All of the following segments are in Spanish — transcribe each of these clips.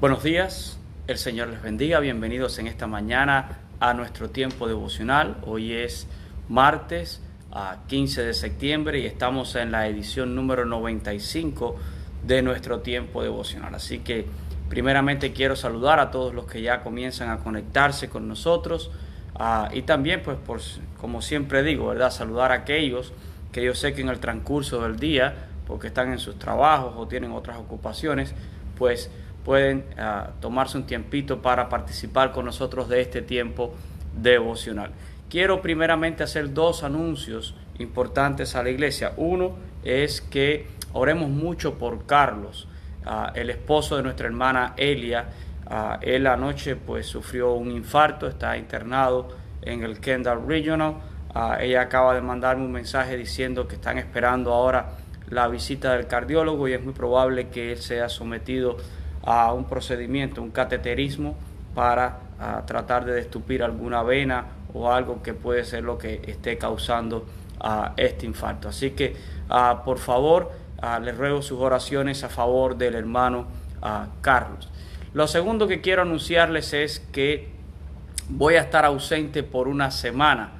Buenos días, el Señor les bendiga, bienvenidos en esta mañana a nuestro tiempo devocional. Hoy es martes a 15 de septiembre y estamos en la edición número 95 de nuestro tiempo devocional. Así que primeramente quiero saludar a todos los que ya comienzan a conectarse con nosotros ah, y también pues por, como siempre digo, ¿verdad? Saludar a aquellos que yo sé que en el transcurso del día, porque están en sus trabajos o tienen otras ocupaciones, pues pueden ah, tomarse un tiempito para participar con nosotros de este tiempo devocional. Quiero primeramente hacer dos anuncios importantes a la iglesia. Uno es que oremos mucho por Carlos, ah, el esposo de nuestra hermana Elia. Uh, él anoche pues sufrió un infarto, está internado en el Kendall Regional. ella acaba de mandarme un mensaje diciendo que están esperando ahora la visita del cardiólogo y es muy probable que él sea sometido a un procedimiento, un cateterismo para tratar de destupir alguna vena o algo que puede ser lo que esté causando este infarto. Así que por favor les ruego sus oraciones a favor del hermano Carlos. Lo segundo que quiero anunciarles es que voy a estar ausente por una semana.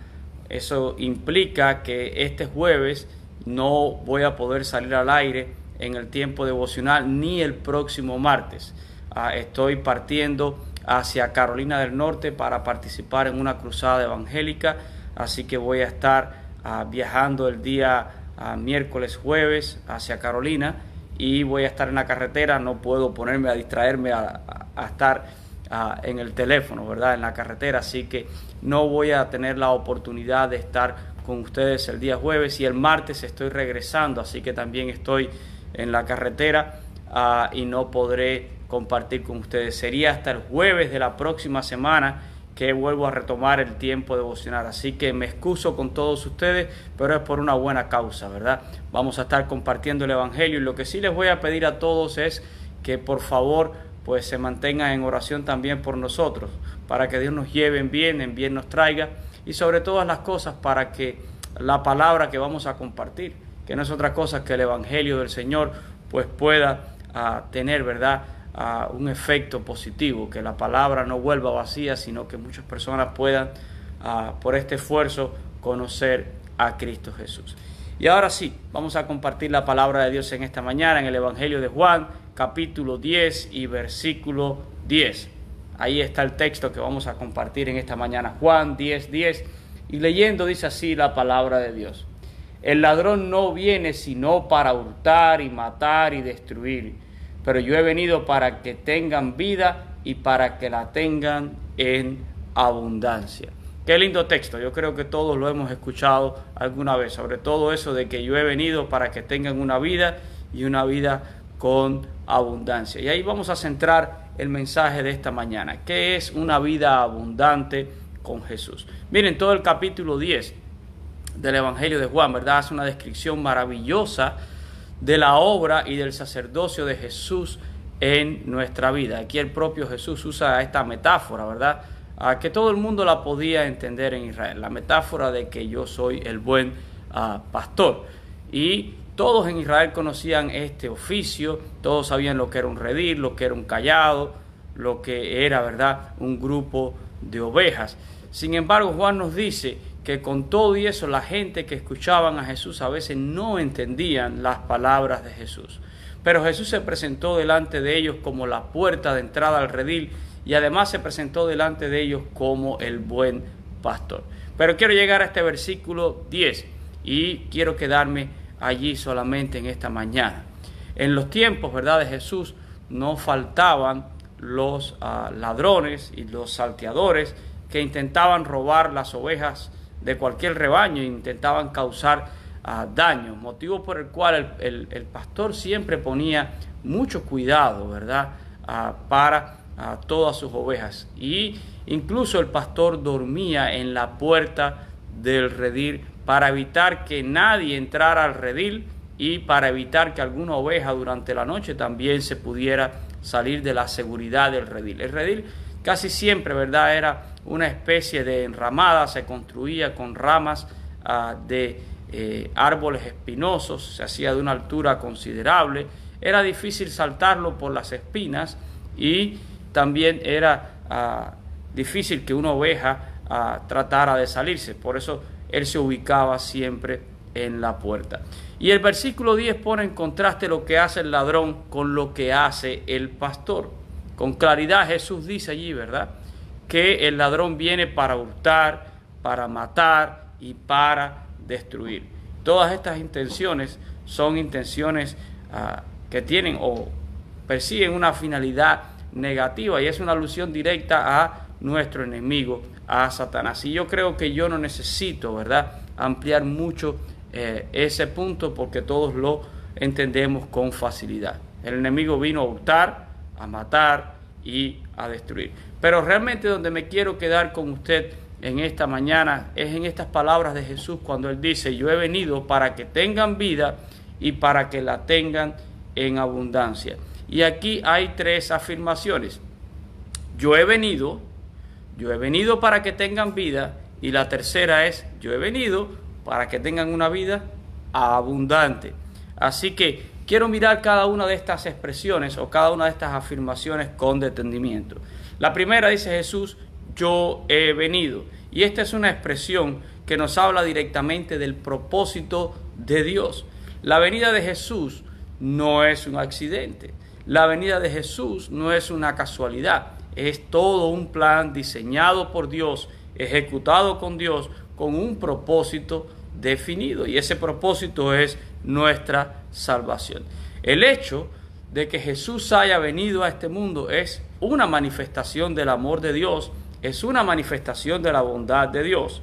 Eso implica que este jueves no voy a poder salir al aire en el tiempo devocional ni el próximo martes. Ah, estoy partiendo hacia Carolina del Norte para participar en una cruzada evangélica, así que voy a estar ah, viajando el día ah, miércoles, jueves hacia Carolina y voy a estar en la carretera, no puedo ponerme a distraerme a, estar en el teléfono, ¿verdad? En la carretera, así que no voy a tener la oportunidad de estar con ustedes el día jueves y el martes estoy regresando, así que también estoy en la carretera ah, y no podré compartir con ustedes. Sería hasta el jueves de la próxima semana que vuelvo a retomar el tiempo devocional. Así que me excuso con todos ustedes, pero es por una buena causa, ¿verdad? Vamos a estar compartiendo el Evangelio y lo que sí les voy a pedir a todos es que por favor pues se mantengan en oración también por nosotros, para que Dios nos lleve en bien, en bien nos traiga y sobre todas las cosas para que la palabra que vamos a compartir que no es otra cosa que el Evangelio del Señor pues pueda ah, tener, ¿verdad? Ah, un efecto positivo, que la palabra no vuelva vacía, sino que muchas personas puedan ah, por este esfuerzo conocer a Cristo Jesús. Y ahora sí, vamos a compartir la palabra de Dios en esta mañana en el Evangelio de Juan, capítulo 10 y versículo 10. Ahí está el texto que vamos a compartir en esta mañana, Juan 10, 10. Y leyendo dice así la palabra de Dios. El ladrón no viene sino para hurtar y matar y destruir, pero yo he venido para que tengan vida y para que la tengan en abundancia. Qué lindo texto, yo creo que todos lo hemos escuchado alguna vez, sobre todo eso de que yo he venido para que tengan una vida y una vida con abundancia. Y ahí vamos a centrar el mensaje de esta mañana, ¿qué es una vida abundante con Jesús? Miren, todo el capítulo 10 del Evangelio de Juan, ¿verdad? Hace una descripción maravillosa de la obra y del sacerdocio de Jesús en nuestra vida. Aquí el propio Jesús usa esta metáfora, ¿verdad? A que todo el mundo la podía entender en Israel. La metáfora de que yo soy el buen ah, pastor. Y todos en Israel conocían este oficio, todos sabían lo que era un redil, lo que era un callado, lo que era, ¿verdad?, un grupo de ovejas. Sin embargo, Juan nos dice que con todo y eso la gente que escuchaban a Jesús a veces no entendían las palabras de Jesús. Pero Jesús se presentó delante de ellos como la puerta de entrada al redil y además se presentó delante de ellos como el buen pastor. Pero quiero llegar a este versículo 10 y quiero quedarme allí solamente en esta mañana. En los tiempos, ¿verdad?, de Jesús no faltaban los ah, ladrones y los salteadores que intentaban robar las ovejas de cualquier rebaño intentaban causar ah, daño, motivo por el cual el, pastor siempre ponía mucho cuidado, ¿verdad?, ah, para ah, todas sus ovejas. Y incluso el pastor dormía en la puerta del redil para evitar que nadie entrara al redil y para evitar que alguna oveja durante la noche también se pudiera salir de la seguridad del redil. El redil casi siempre, ¿verdad?, era una especie de enramada, se construía con ramas ah, de eh, árboles espinosos, se hacía de una altura considerable, era difícil saltarlo por las espinas y también era ah, difícil que una oveja ah, tratara de salirse. Por eso él se ubicaba siempre en la puerta. Y el versículo 10 pone en contraste lo que hace el ladrón con lo que hace el pastor. Con claridad Jesús dice allí, ¿verdad? Que el ladrón viene para hurtar, para matar y para destruir. Todas estas intenciones son intenciones ah, que tienen o persiguen una finalidad negativa y es una alusión directa a nuestro enemigo, a Satanás. Y yo creo que yo no necesito, ¿verdad?, ampliar mucho eh, ese punto porque todos lo entendemos con facilidad. El enemigo vino a hurtar, a matar y a destruir. Pero realmente donde me quiero quedar con usted en esta mañana es en estas palabras de Jesús cuando Él dice, yo he venido para que tengan vida y para que la tengan en abundancia. Y aquí hay tres afirmaciones. Yo he venido, yo he venido para que tengan vida y la tercera es, yo he venido para que tengan una vida abundante. Así que quiero mirar cada una de estas expresiones o cada una de estas afirmaciones con detenimiento. La primera dice Jesús, yo he venido. Y esta es una expresión que nos habla directamente del propósito de Dios. La venida de Jesús no es un accidente. La venida de Jesús no es una casualidad. Es todo un plan diseñado por Dios, ejecutado con Dios, con un propósito definido. Y ese propósito es nuestra salvación. El hecho de que Jesús haya venido a este mundo es una manifestación del amor de Dios, es una manifestación de la bondad de Dios.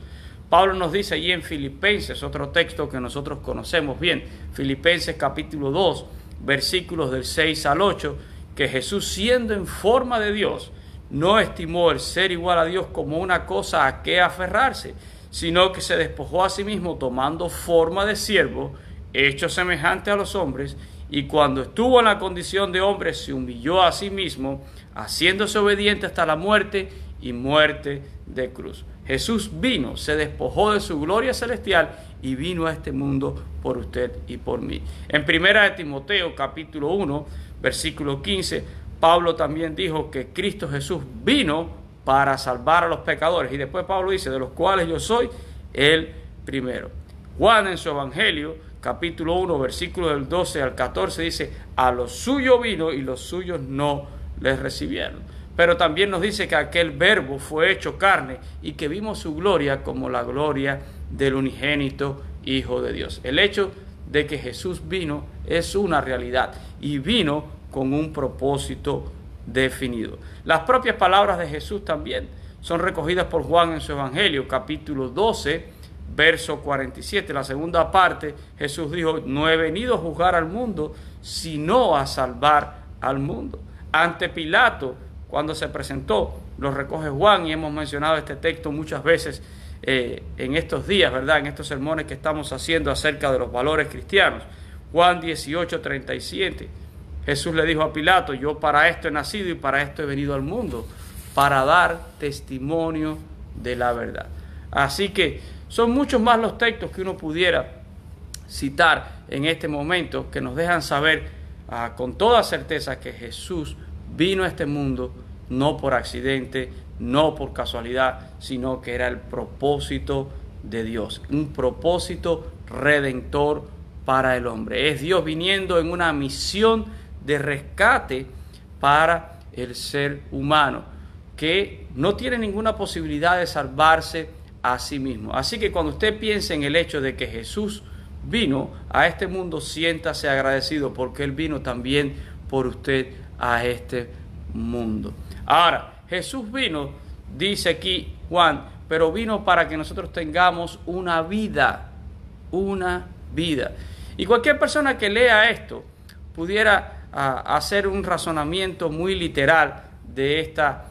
Pablo nos dice allí en Filipenses, otro texto que nosotros conocemos bien, Filipenses capítulo 2, versículos del 6 al 8, que Jesús siendo en forma de Dios, no estimó el ser igual a Dios como una cosa a que aferrarse, sino que se despojó a sí mismo tomando forma de siervo, hecho semejante a los hombres, y cuando estuvo en la condición de hombre se humilló a sí mismo, haciéndose obediente hasta la muerte y muerte de cruz. Jesús vino, se despojó de su gloria celestial y vino a este mundo por usted y por mí. En primera de Timoteo capítulo 1, versículo 15, Pablo también dijo que Cristo Jesús vino para salvar a los pecadores. Y después Pablo dice, de los cuales yo soy el primero. Juan en su Evangelio, capítulo 1, versículo del 12 al 14, dice, a los suyos vino y los suyos no les recibieron. Pero también nos dice que aquel verbo fue hecho carne y que vimos su gloria como la gloria del unigénito Hijo de Dios. El hecho de que Jesús vino es una realidad y vino con un propósito definido. Las propias palabras de Jesús también son recogidas por Juan en su Evangelio, capítulo 12, verso 47. La segunda parte, Jesús dijo, no he venido a juzgar al mundo, sino a salvar al mundo. Ante Pilato, cuando se presentó, lo recoge Juan y hemos mencionado este texto muchas veces eh, en estos días, ¿verdad? En estos sermones que estamos haciendo acerca de los valores cristianos. Juan 18, 37. Jesús le dijo a Pilato, yo para esto he nacido y para esto he venido al mundo, para dar testimonio de la verdad. Así que son muchos más los textos que uno pudiera citar en este momento que nos dejan saber ah, con toda certeza que Jesús vino a este mundo no por accidente, no por casualidad, sino que era el propósito de Dios, un propósito redentor para el hombre. Es Dios viniendo en una misión de rescate para el ser humano, que no tiene ninguna posibilidad de salvarse a sí mismo. Así que cuando usted piense en el hecho de que Jesús vino a este mundo, siéntase agradecido porque Él vino también por usted a este mundo. Ahora, Jesús vino, dice aquí Juan, pero vino para que nosotros tengamos una vida, una vida. Y cualquier persona que lea esto pudiera hacer un razonamiento muy literal de esta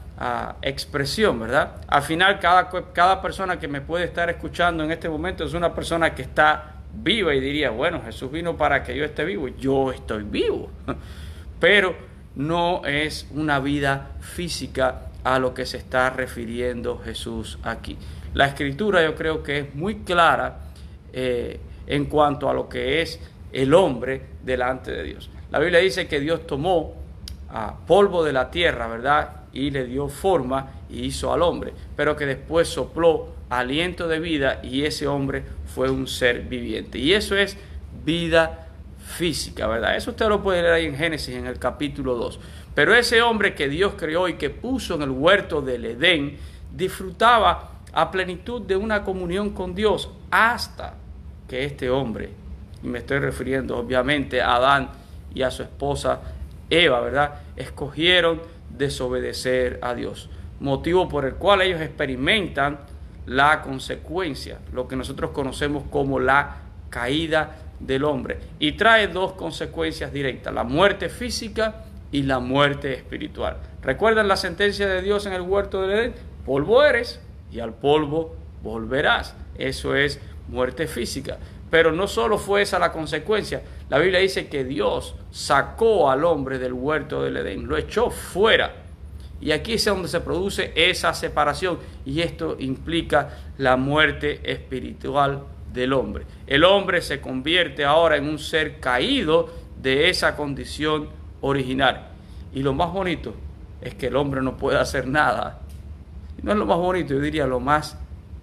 expresión, ¿verdad? Al final, cada, cada persona que me puede estar escuchando en este momento es una persona que está viva y diría, bueno, Jesús vino para que yo esté vivo, yo estoy vivo, pero no es una vida física a lo que se está refiriendo Jesús aquí. La escritura yo creo que es muy clara eh, en cuanto a lo que es el hombre delante de Dios. La Biblia dice que Dios tomó polvo de la tierra, ¿verdad? Y le dio forma y hizo al hombre, pero que después sopló aliento de vida y ese hombre fue un ser viviente. Y eso es vida física, ¿verdad? Eso usted lo puede leer ahí en Génesis en el capítulo 2. Pero ese hombre que Dios creó y que puso en el huerto del Edén, disfrutaba a plenitud de una comunión con Dios hasta que este hombre, y me estoy refiriendo obviamente a Adán y a su esposa Eva, ¿verdad? Escogieron desobedecer a Dios, motivo por el cual ellos experimentan la consecuencia, lo que nosotros conocemos como la caída del hombre. Y trae dos consecuencias directas, la muerte física y la muerte espiritual. ¿Recuerdan la sentencia de Dios en el huerto del Edén? Polvo eres y al polvo volverás. Eso es muerte física. Pero no solo fue esa la consecuencia. La Biblia dice que Dios sacó al hombre del huerto del Edén, lo echó fuera. Y aquí es donde se produce esa separación y esto implica la muerte espiritual del hombre. El hombre se convierte ahora en un ser caído de esa condición original. Y lo más bonito es que el hombre no puede hacer nada. No es lo más bonito, yo diría lo más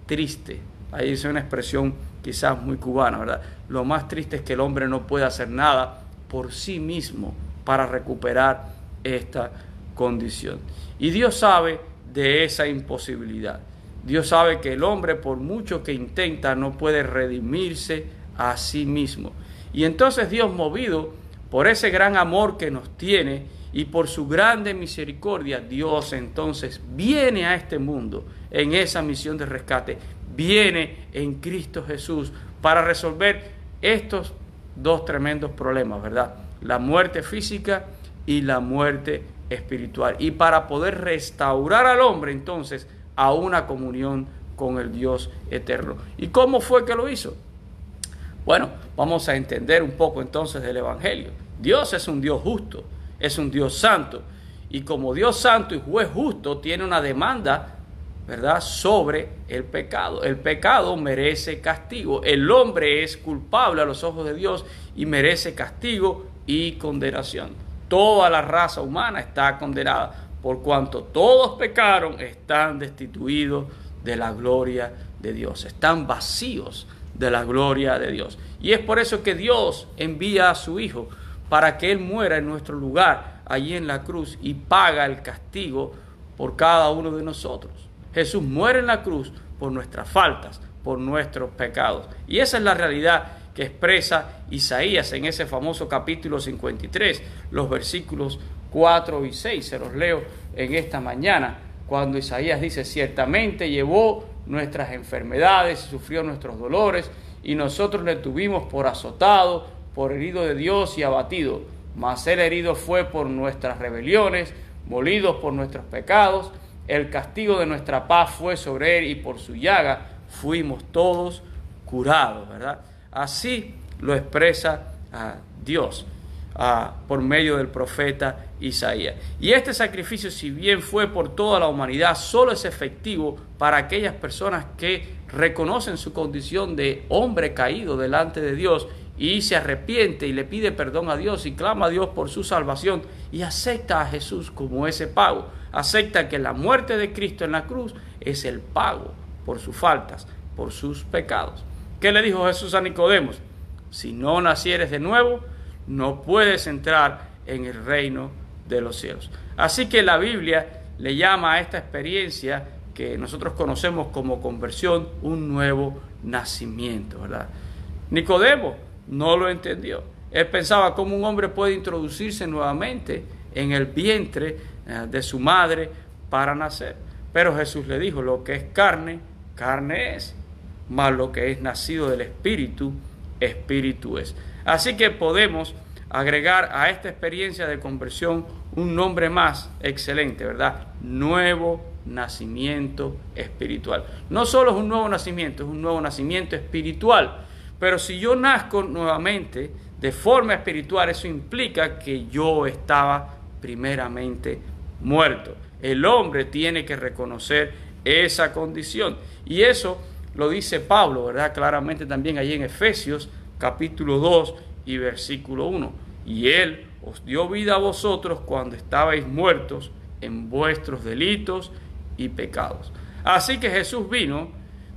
triste. Ahí es una expresión quizás muy cubana, ¿verdad? Lo más triste es que el hombre no puede hacer nada por sí mismo para recuperar esta condición. Y Dios sabe de esa imposibilidad. Dios sabe que el hombre, por mucho que intenta, no puede redimirse a sí mismo. Y entonces Dios, movido por ese gran amor que nos tiene y por su grande misericordia, Dios entonces viene a este mundo en esa misión de rescate, viene en Cristo Jesús para resolver estos dos tremendos problemas, ¿verdad? La muerte física y la muerte espiritual. Y para poder restaurar al hombre entonces a una comunión con el Dios eterno. ¿Y cómo fue que lo hizo? Bueno, vamos a entender un poco entonces del Evangelio. Dios es un Dios justo, es un Dios santo. Y como Dios santo y juez justo tiene una demanda, ¿verdad?, sobre el pecado. El pecado merece castigo. El hombre es culpable a los ojos de Dios y merece castigo y condenación. Toda la raza humana está condenada por cuanto todos pecaron, están destituidos de la gloria de Dios, están vacíos de la gloria de Dios. Y es por eso que Dios envía a su Hijo para que Él muera en nuestro lugar, allí en la cruz, y paga el castigo por cada uno de nosotros. Jesús muere en la cruz por nuestras faltas, por nuestros pecados. Y esa es la realidad que expresa Isaías en ese famoso capítulo 53, los versículos 4 y 6. Se los leo en esta mañana, cuando Isaías dice, ciertamente llevó nuestras enfermedades, sufrió nuestros dolores, y nosotros le tuvimos por azotado, por herido de Dios y abatido. Mas el herido fue por nuestras rebeliones, molidos por nuestros pecados. El castigo de nuestra paz fue sobre él y por su llaga fuimos todos curados, ¿verdad? Así lo expresa a Dios por medio del profeta Isaías. Y este sacrificio, si bien fue por toda la humanidad, solo es efectivo para aquellas personas que reconocen su condición de hombre caído delante de Dios y se arrepiente y le pide perdón a Dios y clama a Dios por su salvación y acepta a Jesús como ese pago. Acepta que la muerte de Cristo en la cruz es el pago por sus faltas, por sus pecados. ¿Qué le dijo Jesús a Nicodemos? Si no nacieres de nuevo, no puedes entrar en el reino de los cielos. Así que la Biblia le llama a esta experiencia que nosotros conocemos como conversión un nuevo nacimiento, ¿verdad? Nicodemo no lo entendió. Él pensaba cómo un hombre puede introducirse nuevamente en el vientre de su madre para nacer. Pero Jesús le dijo, lo que es carne, carne es, mas lo que es nacido del Espíritu, Espíritu es. Así que podemos agregar a esta experiencia de conversión un nombre más excelente, ¿verdad? Nuevo nacimiento espiritual. No solo es un nuevo nacimiento, es un nuevo nacimiento espiritual. Pero si yo nazco nuevamente de forma espiritual, eso implica que yo estaba primeramente muerto. El hombre tiene que reconocer esa condición. Y eso lo dice Pablo, ¿verdad? Claramente también allí en Efesios capítulo 2 y versículo 1. Y él os dio vida a vosotros cuando estabais muertos en vuestros delitos y pecados. Así que Jesús vino,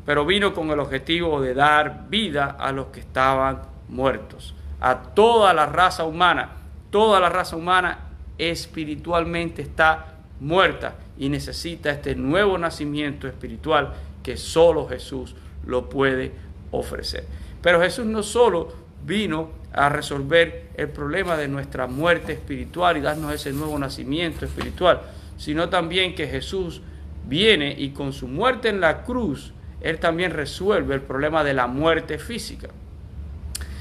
pero vino con el objetivo de dar vida a los que estaban muertos, a toda la raza humana. Toda la raza humana espiritualmente está muerta y necesita este nuevo nacimiento espiritual que solo Jesús lo puede ofrecer. Pero Jesús no solo vino a resolver el problema de nuestra muerte espiritual y darnos ese nuevo nacimiento espiritual, sino también que Jesús viene y con su muerte en la cruz, Él también resuelve el problema de la muerte física.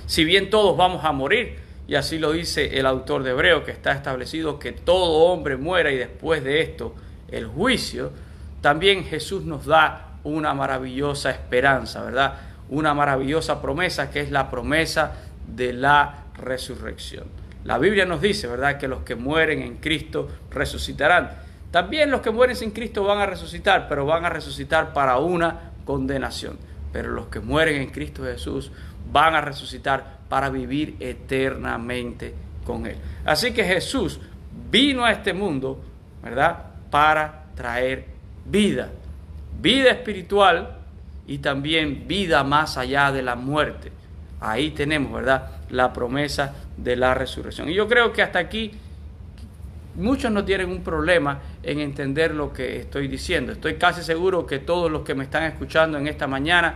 Si bien todos vamos a morir, y así lo dice el autor de Hebreo, que está establecido que todo hombre muera y después de esto el juicio, también Jesús nos da una maravillosa esperanza, ¿verdad? Una maravillosa promesa que es la promesa de la resurrección. La Biblia nos dice, ¿verdad?, que los que mueren en Cristo resucitarán. También los que mueren sin Cristo van a resucitar, pero van a resucitar para una condenación. Pero los que mueren en Cristo Jesús van a resucitar para vivir eternamente con Él. Así que Jesús vino a este mundo, ¿verdad?, para traer vida. Vida espiritual y también vida más allá de la muerte. Ahí tenemos, ¿verdad?, la promesa de la resurrección. Y yo creo que hasta aquí muchos no tienen un problema en entender lo que estoy diciendo. Estoy casi seguro que todos los que me están escuchando en esta mañana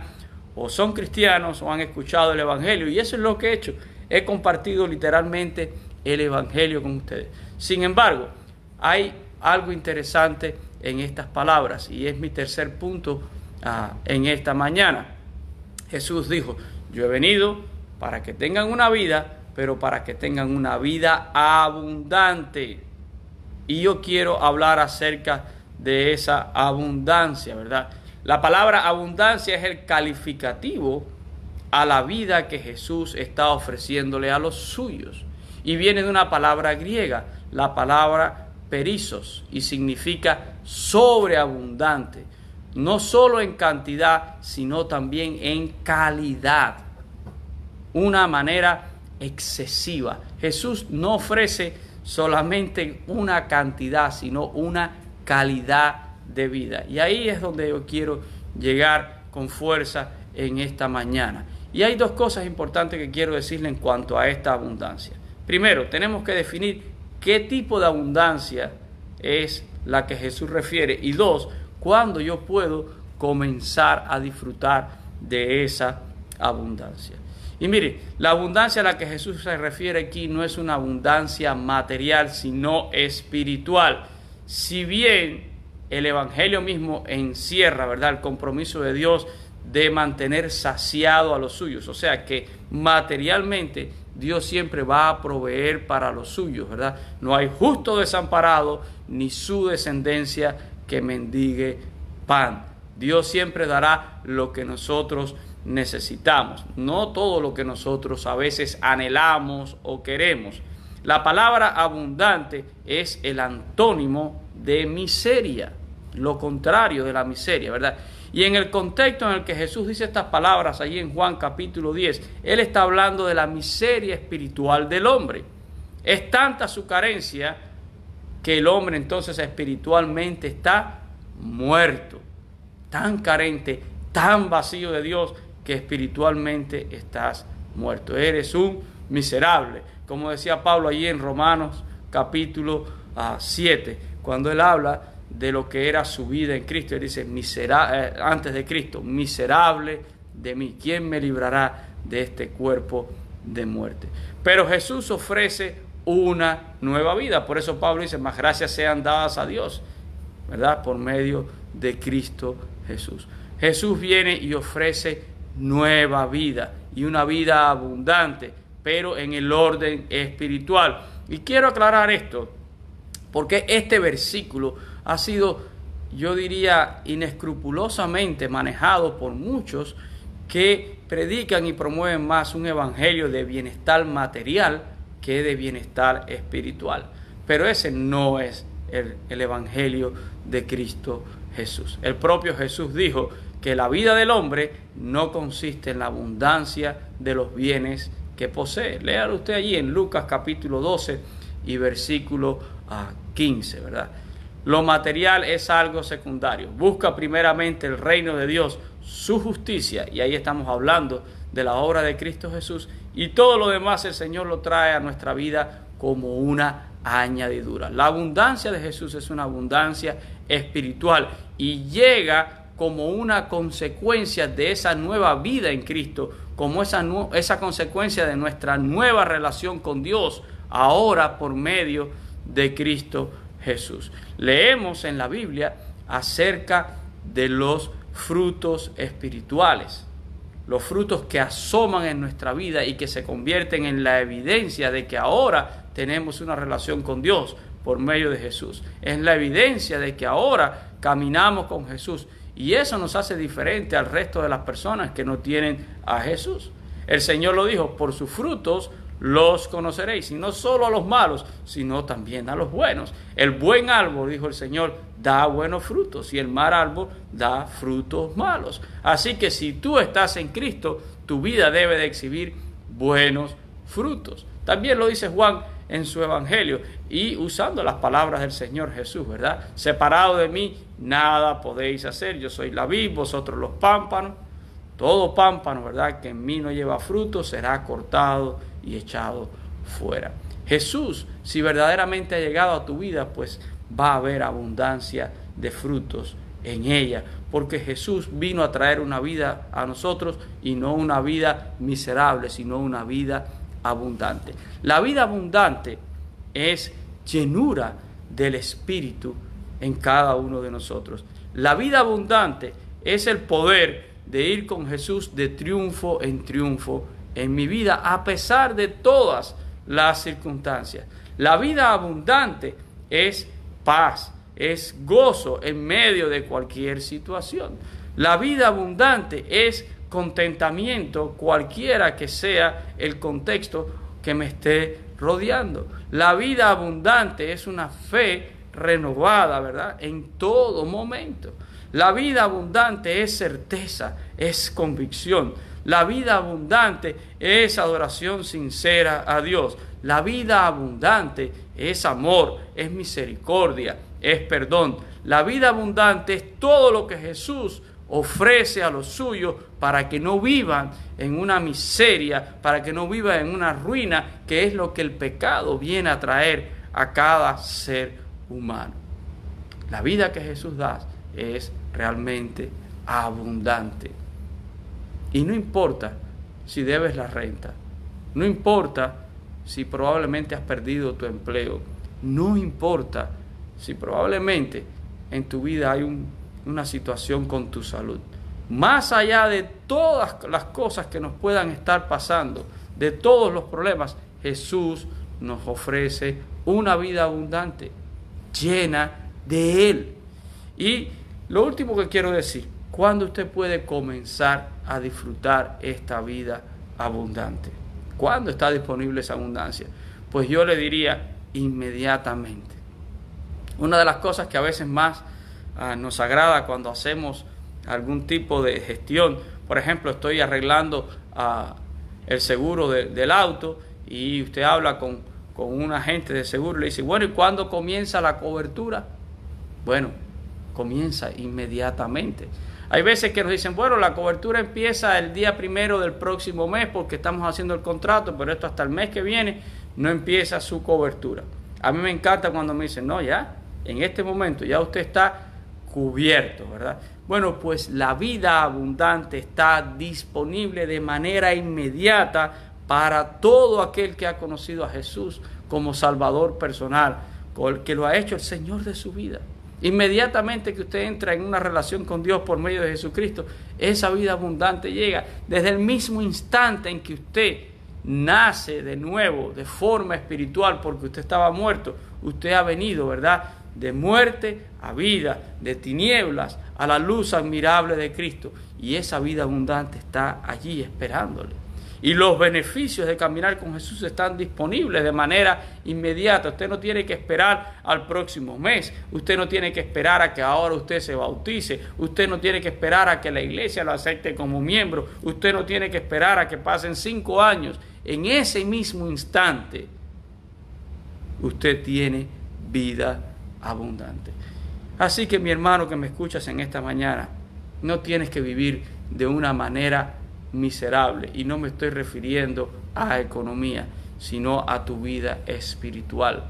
o son cristianos o han escuchado el Evangelio. Y eso es lo que he hecho. He compartido literalmente el Evangelio con ustedes. Sin embargo, hay algo interesante en estas palabras y es mi tercer punto ah, en esta mañana. Jesús dijo, yo he venido para que tengan una vida, pero para que tengan una vida abundante. Y yo quiero hablar acerca de esa abundancia, ¿verdad? La palabra abundancia es el calificativo a la vida que Jesús está ofreciéndole a los suyos. Y viene de una palabra griega, la palabra perizos, y significa sobreabundante, no solo en cantidad, sino también en calidad. Una manera excesiva. Jesús no ofrece solamente una cantidad, sino una calidad de vida. Y ahí es donde yo quiero llegar con fuerza en esta mañana. Y hay dos cosas importantes que quiero decirle en cuanto a esta abundancia. Primero, tenemos que definir qué tipo de abundancia es la que Jesús refiere. Y dos, cuándo yo puedo comenzar a disfrutar de esa abundancia. Y mire, la abundancia a la que Jesús se refiere aquí no es una abundancia material, sino espiritual. Si bien el Evangelio mismo encierra, ¿verdad?, el compromiso de Dios de mantener saciado a los suyos. O sea que materialmente Dios siempre va a proveer para los suyos, ¿verdad? No hay justo desamparado ni su descendencia que mendigue pan. Dios siempre dará lo que nosotros necesitamos, no todo lo que nosotros a veces anhelamos o queremos. La palabra abundante es el antónimo de miseria, lo contrario de la miseria, ¿verdad? Y en el contexto en el que Jesús dice estas palabras, allí en Juan capítulo 10, Él está hablando de la miseria espiritual del hombre. Es tanta su carencia que el hombre entonces espiritualmente está muerto, tan carente, tan vacío de Dios, que espiritualmente estás muerto. Eres un miserable. Como decía Pablo allí en Romanos capítulo 7, ah, cuando él habla de lo que era su vida en Cristo. Él dice, eh, antes de Cristo, miserable de mí. ¿Quién me librará de este cuerpo de muerte? Pero Jesús ofrece una nueva vida. Por eso Pablo dice, más gracias sean dadas a Dios, ¿verdad? Por medio de Cristo Jesús. Jesús viene y ofrece nueva vida y una vida abundante, pero en el orden espiritual. Y quiero aclarar esto, porque este versículo ha sido, yo diría, inescrupulosamente manejado por muchos que predican y promueven más un evangelio de bienestar material que de bienestar espiritual. Pero ese no es el, el evangelio de Cristo Jesús. El propio Jesús dijo que la vida del hombre no consiste en la abundancia de los bienes que posee. Léalo usted allí en Lucas capítulo 12, y versículo 15, ah, ¿verdad? Lo material es algo secundario. Busca primeramente el reino de Dios, su justicia, y ahí estamos hablando de la obra de Cristo Jesús, y todo lo demás el Señor lo trae a nuestra vida como una añadidura. La abundancia de Jesús es una abundancia espiritual y llega como una consecuencia de esa nueva vida en Cristo, como esa, esa consecuencia de nuestra nueva relación con Dios, ahora por medio de Cristo Jesús. Leemos en la Biblia acerca de los frutos espirituales, los frutos que asoman en nuestra vida y que se convierten en la evidencia de que ahora tenemos una relación con Dios por medio de Jesús. Es la evidencia de que ahora caminamos con Jesús y eso nos hace diferente al resto de las personas que no tienen a Jesús. El Señor lo dijo, por sus frutos los conoceréis, y no solo a los malos, sino también a los buenos. El buen árbol, dijo el Señor, da buenos frutos, y el mal árbol da frutos malos. Así que si tú estás en Cristo, tu vida debe de exhibir buenos frutos. También lo dice Juan en su evangelio y usando las palabras del Señor Jesús, ¿verdad? Separado de mí, nada podéis hacer. Yo soy la vid, vosotros los pámpanos. Todo pámpano, ¿verdad? Que en mí no lleva fruto será cortado y echado fuera. Jesús, si verdaderamente ha llegado a tu vida, pues va a haber abundancia de frutos en ella, porque Jesús vino a traer una vida a nosotros y no una vida miserable, sino una vida abundante. La vida abundante es llenura del Espíritu en cada uno de nosotros. La vida abundante es el poder de ir con Jesús de triunfo en triunfo en mi vida a pesar de todas las circunstancias. La vida abundante es paz, es gozo en medio de cualquier situación. La vida abundante es contentamiento cualquiera que sea el contexto que me esté rodeando. La vida abundante es una fe renovada, ¿verdad? En todo momento. La vida abundante es certeza, es convicción. La vida abundante es adoración sincera a Dios. La vida abundante es amor, es misericordia, es perdón. La vida abundante es todo lo que Jesús ofrece a los suyos para que no vivan en una miseria, para que no vivan en una ruina, que es lo que el pecado viene a traer a cada ser humano. La vida que Jesús da es realmente abundante. Y no importa si debes la renta, no importa si probablemente has perdido tu empleo, no importa si probablemente en tu vida hay una situación con tu salud. Más allá de todas las cosas que nos puedan estar pasando, de todos los problemas, Jesús nos ofrece una vida abundante, llena de Él. Y lo último que quiero decir, ¿cuándo usted puede comenzar a disfrutar esta vida abundante. ¿Cuándo está disponible esa abundancia? Pues yo le diría inmediatamente. Una de las cosas que a veces más ah, nos agrada cuando hacemos algún tipo de gestión, por ejemplo, estoy arreglando ah, el seguro del auto y usted habla con, con un agente de seguro y le dice, bueno, ¿y cuándo comienza la cobertura? Bueno, comienza inmediatamente. Hay veces que nos dicen, bueno, la cobertura empieza el día primero del próximo mes porque estamos haciendo el contrato, pero esto hasta el mes que viene no empieza su cobertura. A mí me encanta cuando me dicen, no, ya, en este momento ya usted está cubierto, ¿verdad? Bueno, pues la vida abundante está disponible de manera inmediata para todo aquel que ha conocido a Jesús como Salvador personal, que lo ha hecho el Señor de su vida. Inmediatamente que usted entra en una relación con Dios por medio de Jesucristo, esa vida abundante llega. Desde el mismo instante en que usted nace de nuevo, de forma espiritual, porque usted estaba muerto, usted ha venido, ¿verdad? De muerte a vida, de tinieblas a la luz admirable de Cristo. Y esa vida abundante está allí esperándole. Y los beneficios de caminar con Jesús están disponibles de manera inmediata. Usted no tiene que esperar al próximo mes. Usted no tiene que esperar a que ahora usted se bautice. Usted no tiene que esperar a que la iglesia lo acepte como miembro. Usted no tiene que esperar a que pasen cinco años. En ese mismo instante, usted tiene vida abundante. Así que mi hermano que me escuchas en esta mañana, no tienes que vivir de una manera miserable. Y no me estoy refiriendo a economía, sino a tu vida espiritual.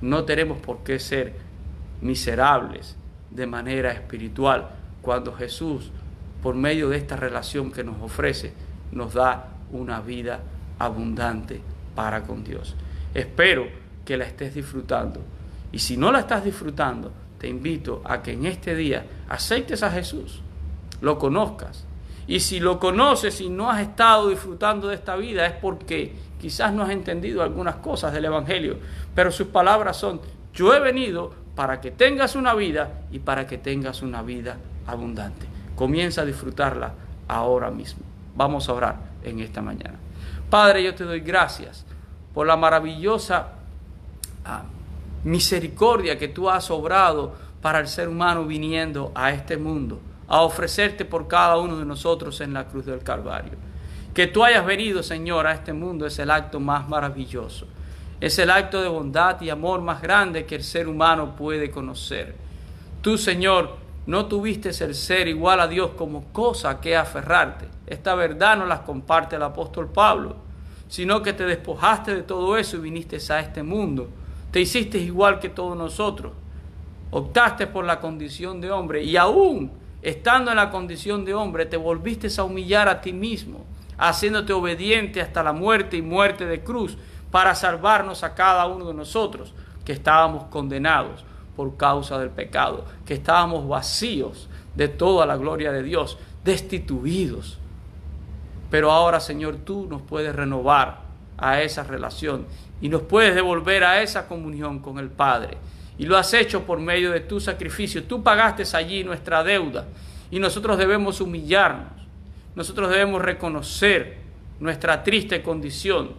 No tenemos por qué ser miserables de manera espiritual cuando Jesús, por medio de esta relación que nos ofrece, nos da una vida abundante para con Dios. Espero que la estés disfrutando. Y si no la estás disfrutando, te invito a que en este día aceptes a Jesús, lo conozcas. Y si lo conoces y no has estado disfrutando de esta vida es porque quizás no has entendido algunas cosas del Evangelio. Pero sus palabras son, yo he venido para que tengas una vida y para que tengas una vida abundante. Comienza a disfrutarla ahora mismo. Vamos a orar en esta mañana. Padre, yo te doy gracias por la maravillosa ah, misericordia que tú has obrado para el ser humano viniendo a este mundo, a ofrecerte por cada uno de nosotros en la cruz del Calvario. Que tú hayas venido, Señor, a este mundo es el acto más maravilloso. Es el acto de bondad y amor más grande que el ser humano puede conocer. Tú, Señor, no tuviste el ser igual a Dios como cosa que aferrarte. Esta verdad no la comparte el apóstol Pablo, sino que te despojaste de todo eso y viniste a este mundo te hiciste igual que todos nosotros. Optaste por la condición de hombre y aún estando en la condición de hombre te volviste a humillar a ti mismo, haciéndote obediente hasta la muerte y muerte de cruz para salvarnos a cada uno de nosotros que estábamos condenados por causa del pecado, que estábamos vacíos de toda la gloria de Dios, destituidos. Pero ahora, Señor, tú nos puedes renovar a esa relación y nos puedes devolver a esa comunión con el Padre. Y lo has hecho por medio de tu sacrificio. Tú pagaste allí nuestra deuda y nosotros debemos humillarnos. Nosotros debemos reconocer nuestra triste condición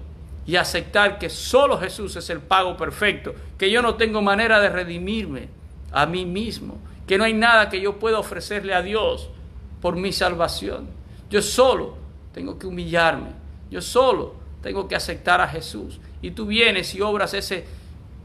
y aceptar que solo Jesús es el pago perfecto, que yo no tengo manera de redimirme a mí mismo, que no hay nada que yo pueda ofrecerle a Dios por mi salvación. Yo solo tengo que humillarme, yo solo tengo que aceptar a Jesús. Y tú vienes y obras ese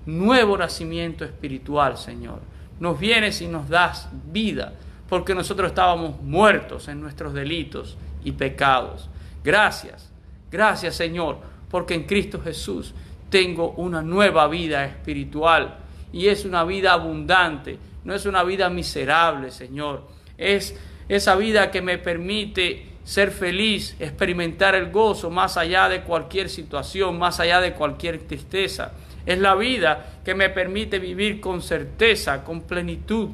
nuevo nacimiento espiritual, Señor. Nos vienes y nos das vida, porque nosotros estábamos muertos en nuestros delitos y pecados. Gracias, gracias, Señor, porque en Cristo Jesús tengo una nueva vida espiritual y es una vida abundante, no es una vida miserable, Señor. Es esa vida que me permite ser feliz, experimentar el gozo más allá de cualquier situación, más allá de cualquier tristeza. Es la vida que me permite vivir con certeza, con plenitud,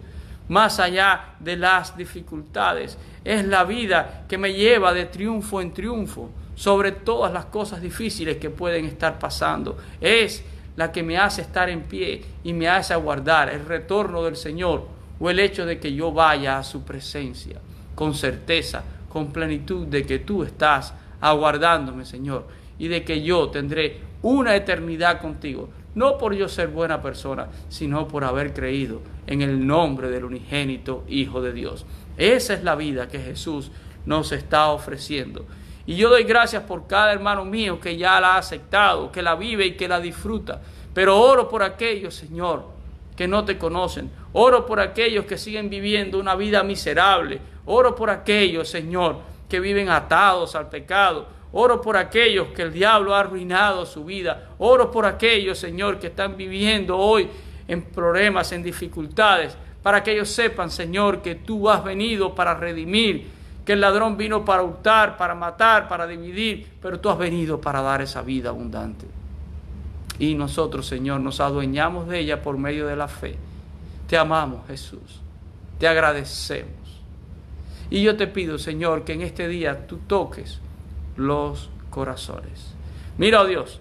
más allá de las dificultades. Es la vida que me lleva de triunfo en triunfo sobre todas las cosas difíciles que pueden estar pasando. Es la que me hace estar en pie y me hace aguardar el retorno del Señor o el hecho de que yo vaya a su presencia con certeza, con plenitud de que tú estás aguardándome, Señor, y de que yo tendré una eternidad contigo, no por yo ser buena persona, sino por haber creído en el nombre del unigénito Hijo de Dios. Esa es la vida que Jesús nos está ofreciendo. Y yo doy gracias por cada hermano mío que ya la ha aceptado, que la vive y que la disfruta. Pero oro por aquellos, Señor, que no te conocen. Oro por aquellos que siguen viviendo una vida miserable, Oro por aquellos, Señor, que viven atados al pecado. Oro por aquellos que el diablo ha arruinado su vida. Oro por aquellos, Señor, que están viviendo hoy en problemas, en dificultades, para que ellos sepan, Señor, que tú has venido para redimir, que el ladrón vino para hurtar, para matar, para dividir, pero tú has venido para dar esa vida abundante. Y nosotros, Señor, nos adueñamos de ella por medio de la fe. Te amamos, Jesús. Te agradecemos. Y yo te pido, Señor, que en este día tú toques los corazones. Mira, oh Dios,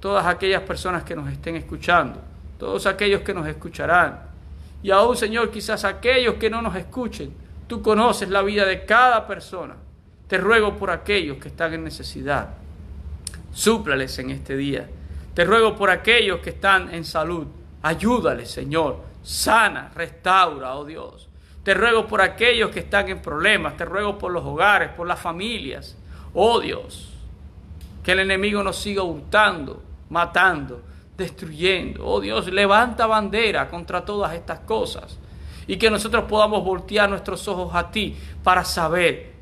todas aquellas personas que nos estén escuchando, todos aquellos que nos escucharán, y aún, Señor, quizás aquellos que no nos escuchen, tú conoces la vida de cada persona. Te ruego por aquellos que están en necesidad. Súplales en este día. Te ruego por aquellos que están en salud. Ayúdales, Señor. Sana, restaura, oh Dios. Te ruego por aquellos que están en problemas, te ruego por los hogares, por las familias. Oh Dios, que el enemigo nos siga hurtando, matando. destruyendo. Oh Dios, levanta bandera contra todas estas cosas. Y que nosotros podamos voltear nuestros ojos a ti para saber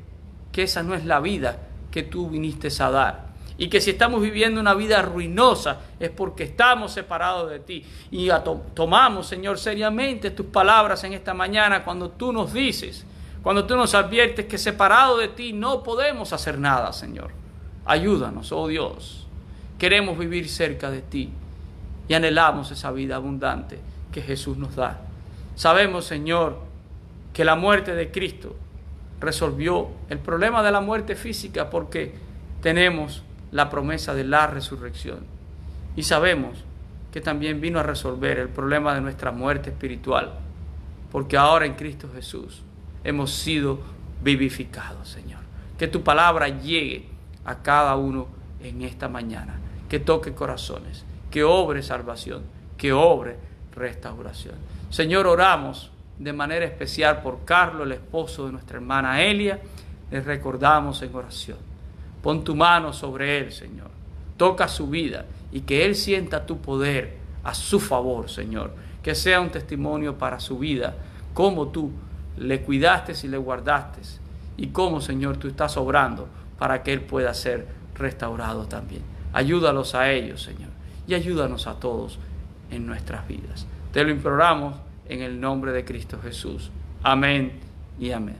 que esa no es la vida que tú viniste a dar. Y que si estamos viviendo una vida ruinosa es porque estamos separados de ti. Y tomamos, Señor, seriamente tus palabras en esta mañana cuando tú nos dices, cuando tú nos adviertes que separado de ti no podemos hacer nada, Señor. Ayúdanos, oh Dios. Queremos vivir cerca de ti y anhelamos esa vida abundante que Jesús nos da. Sabemos, Señor, que la muerte de Cristo resolvió el problema de la muerte física porque tenemos la promesa de la resurrección. Y sabemos que también vino a resolver el problema de nuestra muerte espiritual, porque ahora en Cristo Jesús hemos sido vivificados, Señor. Que tu palabra llegue a cada uno en esta mañana, que toque corazones, que obre salvación, que obre restauración. Señor, oramos de manera especial por Carlos, el esposo de nuestra hermana Elia. Les recordamos en oración. Pon tu mano sobre él, Señor. Toca su vida y que él sienta tu poder a su favor, Señor. Que sea un testimonio para su vida, cómo tú le cuidaste y le guardaste y cómo, Señor, tú estás obrando para que él pueda ser restaurado también. Ayúdalos a ellos, Señor, y ayúdanos a todos en nuestras vidas. Te lo imploramos en el nombre de Cristo Jesús. Amén y amén.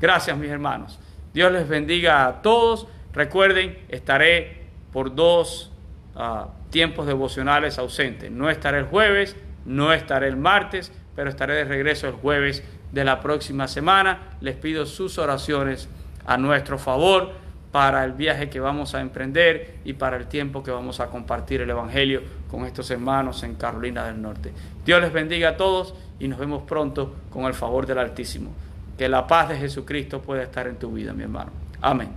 Gracias, mis hermanos. Dios les bendiga a todos. Recuerden, estaré por dos ah, tiempos devocionales ausentes. No estaré el jueves, no estaré el martes, pero estaré de regreso el jueves de la próxima semana. Les pido sus oraciones a nuestro favor para el viaje que vamos a emprender y para el tiempo que vamos a compartir el Evangelio con estos hermanos en Carolina del Norte. Dios les bendiga a todos y nos vemos pronto con el favor del Altísimo. Que la paz de Jesucristo pueda estar en tu vida, mi hermano. Amén.